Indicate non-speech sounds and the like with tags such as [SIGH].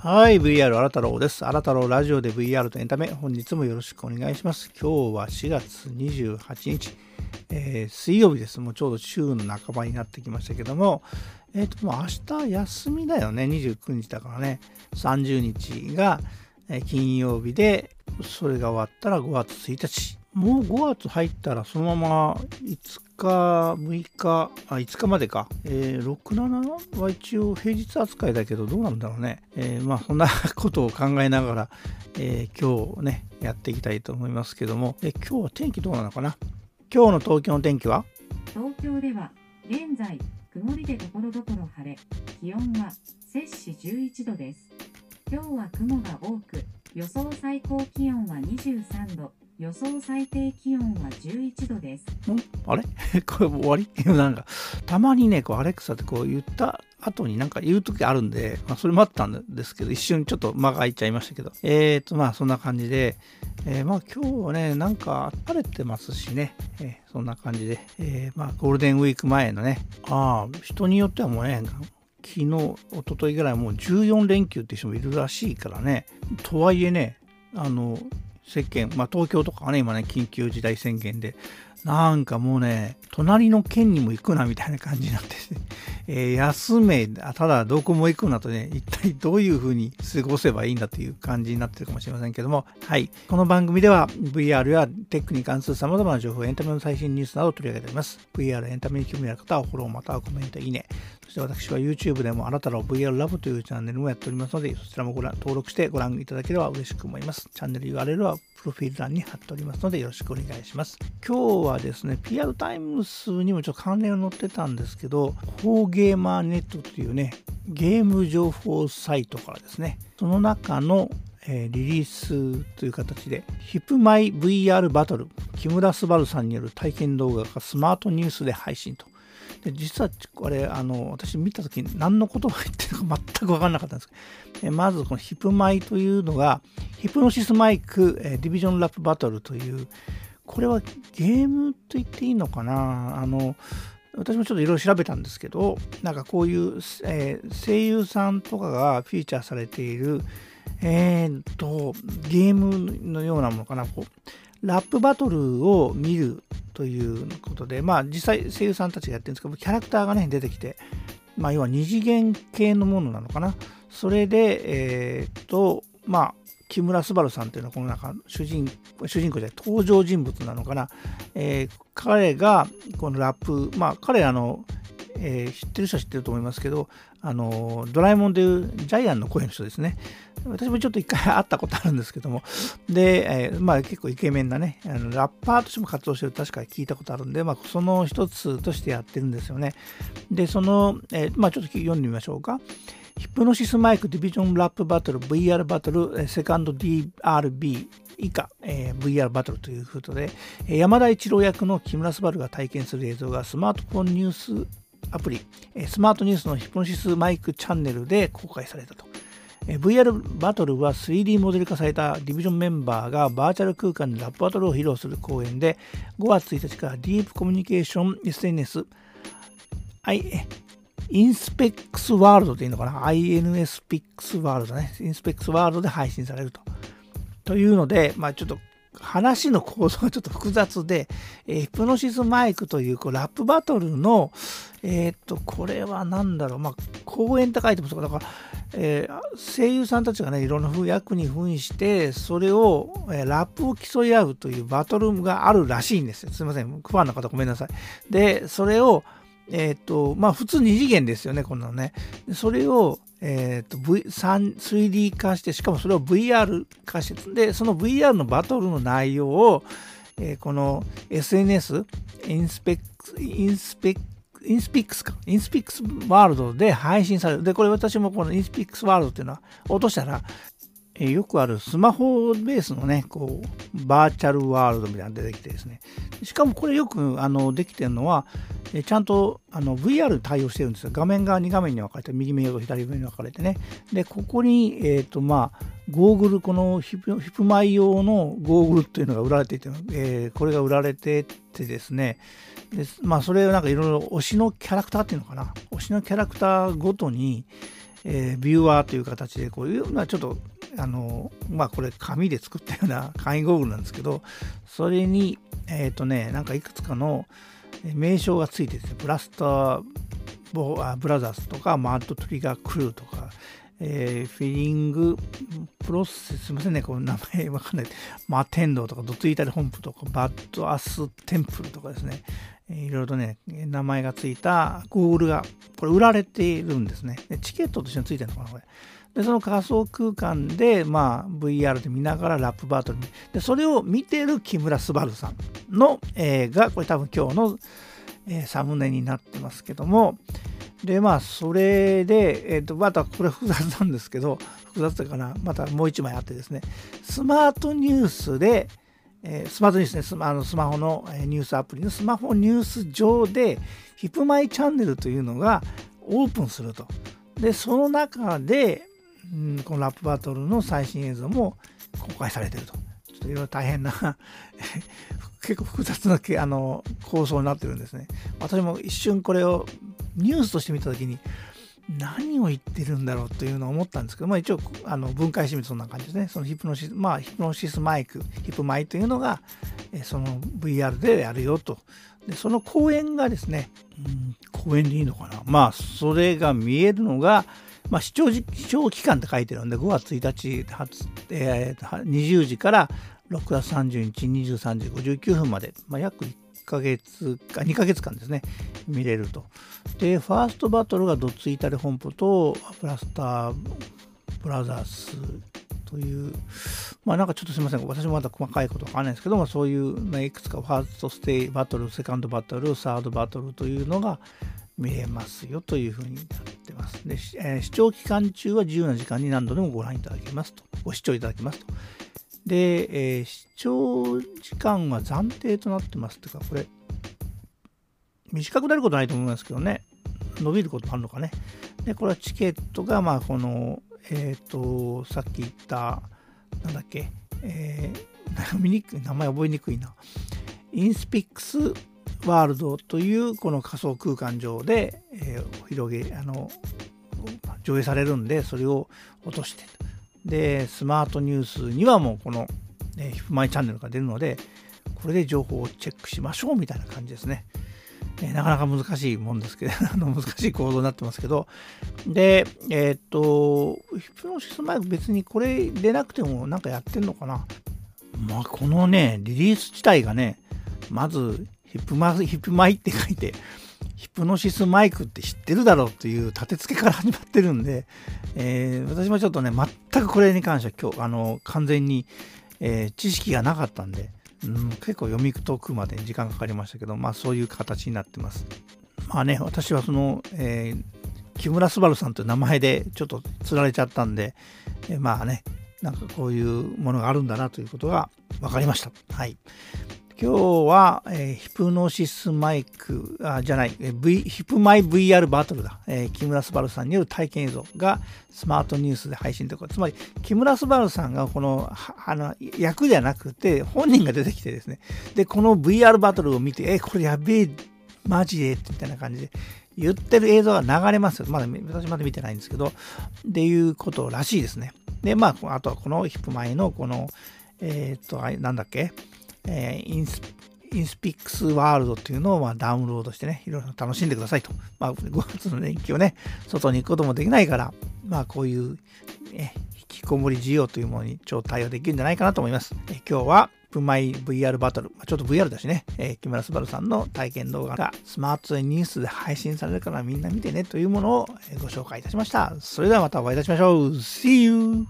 はい、VR 新太郎です。新太郎ラジオで VR とエンタメ、本日もよろしくお願いします。今日は4月28日、えー、水曜日です。もうちょうど週の半ばになってきましたけども、えっ、ー、と、もう明日休みだよね。29日だからね。30日が、金曜日で、それが終わったら5月1日。もう5月入ったらそのまま5日、6日、あ、5日までか。えー、6、7は一応平日扱いだけどどうなんだろうね。えー、まあそんなことを考えながら、えー、今日ね、やっていきたいと思いますけども、え今日は天気どうなのかな？今日の東京の天気は？東京では現在曇りでところどころ晴れ、気温は摂氏11度です。今日は雲が多く、予想最高気温は23度、予想最低気温は11度です。ん？あれ？[LAUGHS] これ終わり？なんか、たまにね、こう、アレクサってこう言った後になんか言う時あるんで、まあ、それ待ったんですけど、一瞬ちょっと間が空いちゃいましたけど、えーと、まあ、そんな感じで、えー、まあ、今日はね、なんか晴れてますしね、えー、そんな感じで、えー、まあ、ゴールデンウィーク前のね、ああ、人によってはもうね、昨日、一昨日ぐらいもう14連休って人もいるらしいからね、とはいえね、あの、世間、まあ、東京とかはね、今ね、緊急事態宣言で、なんかもうね、隣の県にも行くなみたいな感じになって、えー、休め、ただどこも行くなとね、一体どういう風に過ごせばいいんだという感じになってるかもしれませんけども、はい。この番組では VR やテックに関する様々な情報、エンタメの最新ニュースなどを取り上げております。VR エンタメに興味ある方はフォローまたはコメント、いいね。そして私は YouTube でもあなたの VR ラブというチャンネルもやっておりますので、そちらもご覧登録してご覧いただければ嬉しく思います。チャンネル URL はプロフィール欄に貼っておりますのでよろしくお願いします。今日はですね、PR タイムスにもちょっと関連を載ってたんですけど、フォーゲーマーネットというね、ゲーム情報サイトからですね、その中のえリリースという形で、ヒップマイ VR バトル、木村昴さんによる体験動画がスマートニュースで配信と。で実はこれあの私見た時に何の言葉言ってるか [LAUGHS] 全く分かんなかったんですけどまずこのヒプマイというのがヒプノシスマイク、えディビジョンラップバトルというこれはゲームと言っていいのかな？あの私もちょっといろいろ調べたんですけどなんかこういう、えー、声優さんとかがフィーチャーされているえー、っとゲームのようなものかなこうラップバトルを見るということで、まあ実際声優さんたちがやってるんですけど、キャラクターがね、出てきて、まあ要は二次元系のものなのかな。それで、えー、っと、まあ、木村昴さんっていうのはこの中主人主人公じゃない登場人物なのかな、えー、彼がこのラップまあ彼あのえー、知ってる人は知ってると思いますけど、あのドラえもんでいうジャイアンの声の人ですね。私もちょっと一回会ったことあるんですけども、で、えー、まあ結構イケメンなね、あのラッパーとしても活動してる確か聞いたことあるんで、まあその一つとしてやってるんですよね。で、その、えー、まあちょっと読んでみましょうか。ヒプノシスマイクディビジョンラップバトル VR バトルセカンド DRB 以下、えー、VR バトルということで、山田一郎役の木村昴が体験する映像がスマートフォンニュースアプリ、スマートニュースのヒプノシスマイクチャンネルで公開されたと。VR バトルは 3D モデル化されたディビジョンメンバーがバーチャル空間でラップバトルを披露する公演で5月1日からディープコミュニケーション SNS インスペックスワールドでいいのかな ?INS ピックスワールドね。インスペックスワールドで配信されると。というので、まあちょっと話の構造がちょっと複雑で、えー、ヒプノシスマイクというこうラップバトルの、えー、っと、これは何だろう、まあ、公演って書いてますだから、えー、声優さんたちがね、いろんな役に扮して、それを、えー、ラップを競い合うというバトルがあるらしいんですよ。すいません。ファンの方ごめんなさい。で、それを、えっ、と、まあ普通2次元ですよね、こんなのね。それを、えっ、ー、と、v、3D 化して、しかもそれを VR 化して、で、その VR のバトルの内容を、えー、この SNS、インスペック、インスペック、インスピックスか。インスピックスワールドで配信される。で、これ私もこのインスピックスワールドっていうのは落としたら、えよくあるスマホベースのね、こう、バーチャルワールドみたいなのが出てきてですね。しかもこれよくあのできてるのは、えちゃんとあの VR 対応してるんですよ。画面が2画面に分かれて、右目と左目に分かれてね。で、ここに、えっ、ー、と、まあ、ゴーグル、このヒプヒプマイ用のゴーグルっていうのが売られていて、えー、これが売られててですね、でまあ、それをなんかいろいろ推しのキャラクターっていうのかな。推しのキャラクターごとに、えー、ビューワーという形でこういうのはちょっとあのまあこれ紙で作ったような簡易ゴーグルなんですけどそれにえっ、ー、とねなんかいくつかの名称がついててブラスターボあブラザーズとかマッドトリガークルーとかえー、フィリングプロセス、すみませんね、この名前わかんない。マテンドとか、ドツイタル本譜とか、バッドアステンプルとかですね、いろいろとね、名前がついたゴールが、これ売られているんですね。チケットとしてついてるのかな、これ。で、その仮想空間で、まあ、VR で見ながらラップバトルで、それを見てる木村昴さんの、えー、が、これ多分今日の、えー、サムネになってますけども、で、まあ、それで、えっ、ー、と、またこれ複雑なんですけど、複雑だから、またもう一枚あってですね、スマートニュースで、えー、スマートニュースねスマ、あのスマホのニュースアプリのスマホニュース上で、ヒプマイチャンネルというのがオープンすると。で、その中で、うん、このラップバトルの最新映像も公開されてると。ちょっといろいろ大変な [LAUGHS] 結構複雑なあの構想になってるんですね。私も一瞬これをニュースとして見た時に何を言ってるんだろうというのを思ったんですけど、まあ、一応あの分解してみるそんな感じですね。そのヒプノシス、まあ、ヒプノシスマイク、ヒプマイというのが、えその VR でやるよと。で、その公演がですね、うん、公演でいいのかな。まあ、それが見えるのが、まあ、視聴視聴期間って書いてるんで、5月1日発、えー、20時から6月30日23時59分まで、まあ、約1ヶ月か、2ヶ月間ですね、見れると。で、ファーストバトルがドツイタレ本舗とブラスターブラザースという、まあなんかちょっとすみません、私もまだ細かいことわかんないですけども、そういう、まあ、いくつかファーストステイバトル、セカンドバトル、サードバトルというのが見れますよというふうになってます。で、えー、視聴期間中は自由な時間に何度でもご覧いただけますと、ご視聴いただけますと。で、えー、視聴時間は暫定となってますというか、これ、短くなることないと思いますけどね、伸びることもあるのかね。で、これはチケットが、まあ、この、えっ、ー、と、さっき言った、なんだっけ、えー、見にくい、名前覚えにくいな。インスピックスワールドというこの仮想空間上で、えー、広げ、あの、上映されるんで、それを落として、で、スマートニュースにはもうこの、えヒフマイチャンネルが出るので、これで情報をチェックしましょうみたいな感じですね。えなかなか難しいもんですけど、[LAUGHS] あの難しい構造になってますけど、で、えー、っと、ヒプノシスマイク別にこれでなくてもなんかやってんのかな。まあ、このね、リリース自体がね、まずヒプマ、ヒプマイって書いて、ヒプノシスマイクって知ってるだろうという立て付けから始まってるんで、えー、私もちょっとね、全くこれに関しては今日、あの、完全に、えー、知識がなかったんで、うん、結構読み解くまでに時間かかりましたけど、まあそういう形になってます。まあね、私はその、えー、木村昴さんという名前でちょっと釣られちゃったんで、えー、まあね、なんかこういうものがあるんだなということが分かりました。はい。今日は、えー、ヒプノシスマイク、あじゃない、えー v、ヒプマイ VR バトルだ、えー、木村昴さんによる体験映像がスマートニュースで配信ということ。つまり木村昴さんがこのあの役じゃなくて本人が出てきてですね。でこの VR バトルを見てえこれやべえマジでみたいな感じで言ってる映像が流れますよ。まだ、私まだ見てないんですけど、っていうことらしいですね。で、まあ、あとはこのヒップマイのこの、えっ、と、なんだっけ、えー、インス INSPIX WORLD っていうのをまダウンロードしてね、いろいろ楽しんでくださいと。まあ、5月の連休をね、外に行くこともできないから、まあ、こういう、え引きこもり需要というものに超対応できるんじゃないかなと思います。え今日は、ヒプマイ VR バトル、ちょっと VR だしね、えー、木村昴さんの体験動画が SmartNews で配信されるからみんな見てねというものをご紹介いたしました。それではまたお会いいたしましょう。See you!